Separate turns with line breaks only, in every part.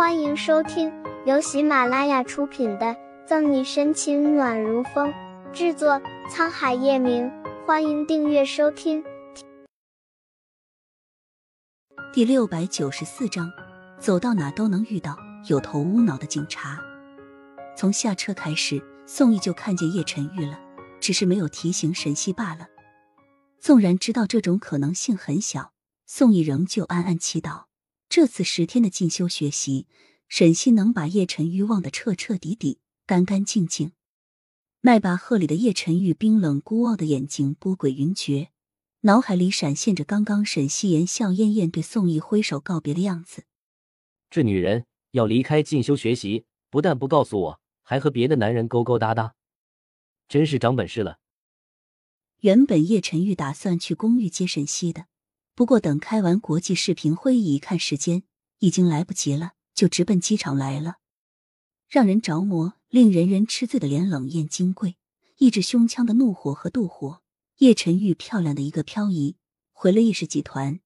欢迎收听由喜马拉雅出品的《赠你深情暖如风》，制作沧海夜明。欢迎订阅收听。
第六百九十四章，走到哪都能遇到有头无脑的警察。从下车开始，宋毅就看见叶晨玉了，只是没有提醒沈西罢了。纵然知道这种可能性很小，宋毅仍旧暗暗祈祷。这次十天的进修学习，沈西能把叶晨玉忘得彻彻底底、干干净净。迈巴赫里的叶晨玉冰冷孤傲的眼睛波诡云谲，脑海里闪现着刚刚沈西言笑晏晏对宋毅挥手告别的样子。
这女人要离开进修学习，不但不告诉我，还和别的男人勾勾搭搭，真是长本事了。
原本叶晨玉打算去公寓接沈西的。不过，等开完国际视频会议，一看时间已经来不及了，就直奔机场来了。让人着魔、令人人吃醉的脸冷艳金贵，抑制胸腔的怒火和妒火，叶晨玉漂亮的一个漂移，回了叶氏集团。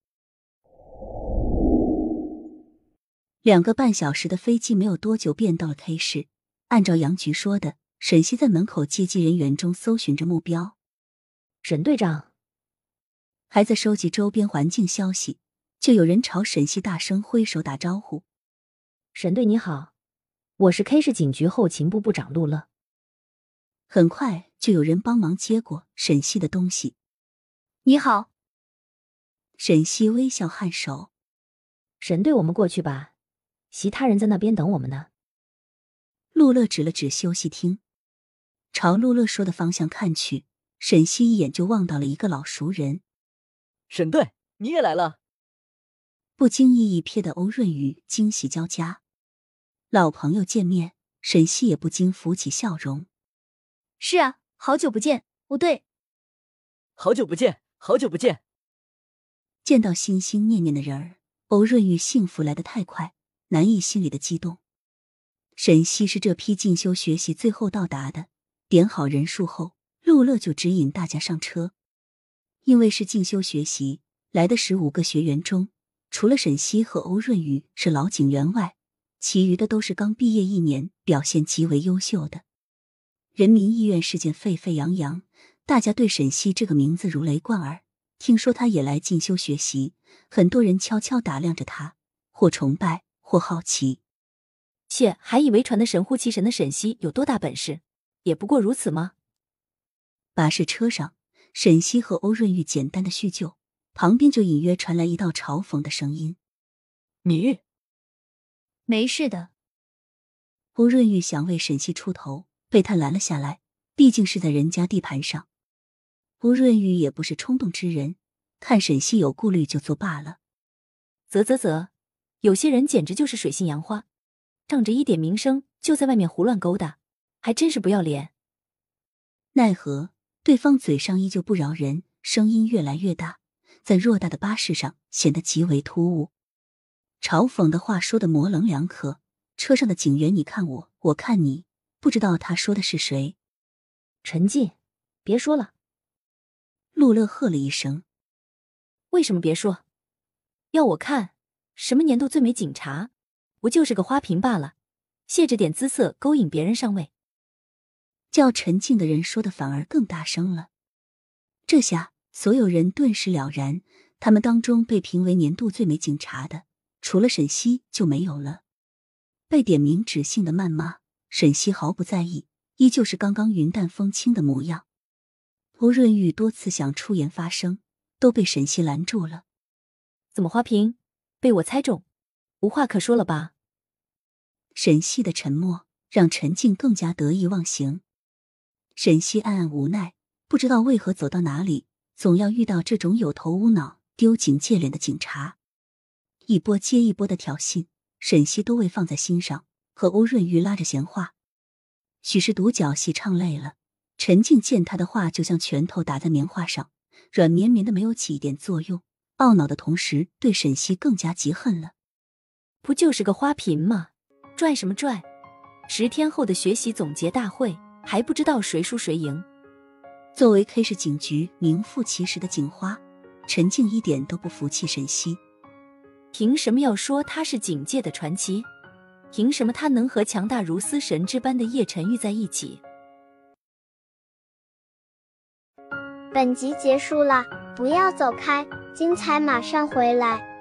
两个半小时的飞机没有多久便到了 K 市。按照杨局说的，沈西在门口接机人员中搜寻着目标。
沈队长。
还在收集周边环境消息，就有人朝沈西大声挥手打招呼：“
沈队你好，我是 K 市警局后勤部部长陆乐。”
很快就有人帮忙接过沈西的东西。
你好，
沈西微笑颔首：“
沈队，我们过去吧，其他人在那边等我们呢。”
陆乐指了指休息厅，朝陆乐说的方向看去，沈西一眼就望到了一个老熟人。
沈队，你也来了。
不经意一瞥的欧润宇惊喜交加，老朋友见面，沈西也不禁浮起笑容。
是啊，好久不见。哦，对，
好久不见，好久不见。
见到心心念念的人儿，欧润玉幸福来得太快，难抑心里的激动。沈西是这批进修学习最后到达的，点好人数后，陆乐就指引大家上车。因为是进修学习来的十五个学员中，除了沈西和欧润宇是老警员外，其余的都是刚毕业一年、表现极为优秀的。人民医院事件沸沸扬扬，大家对沈西这个名字如雷贯耳。听说他也来进修学习，很多人悄悄打量着他，或崇拜，或好奇。
切，还以为传的神乎其神的沈西有多大本事，也不过如此吗？
巴士车上。沈西和欧润玉简单的叙旧，旁边就隐约传来一道嘲讽的声音：“
你
没事的。”
欧润玉想为沈西出头，被他拦了下来。毕竟是在人家地盘上，欧润玉也不是冲动之人，看沈西有顾虑就作罢了。
啧啧啧，有些人简直就是水性杨花，仗着一点名声就在外面胡乱勾搭，还真是不要脸。
奈何。对方嘴上依旧不饶人，声音越来越大，在偌大的巴士上显得极为突兀。嘲讽的话说的模棱两可，车上的警员你看我，我看你，不知道他说的是谁。
陈静，别说了。
陆乐喝了一声：“
为什么别说？要我看，什么年度最美警察，不就是个花瓶罢了，借着点姿色勾引别人上位。”
叫陈静的人说的反而更大声了，这下所有人顿时了然，他们当中被评为年度最美警察的，除了沈西就没有了。被点名指姓的谩骂，沈西毫不在意，依旧是刚刚云淡风轻的模样。欧润玉多次想出言发声，都被沈西拦住了。
怎么花瓶被我猜中，无话可说了吧？
沈西的沉默让陈静更加得意忘形。沈西暗暗无奈，不知道为何走到哪里，总要遇到这种有头无脑、丢警戒脸的警察。一波接一波的挑衅，沈西都未放在心上，和欧润玉拉着闲话。许是独角戏唱累了，陈静见他的话就像拳头打在棉花上，软绵绵的，没有起一点作用。懊恼的同时，对沈西更加嫉恨了。
不就是个花瓶吗？拽什么拽？十天后的学习总结大会。还不知道谁输谁赢。
作为 K 市警局名副其实的警花，陈静一点都不服气沈西。
凭什么要说她是警界的传奇？凭什么他能和强大如司神之般的叶晨玉在一起？
本集结束了，不要走开，精彩马上回来。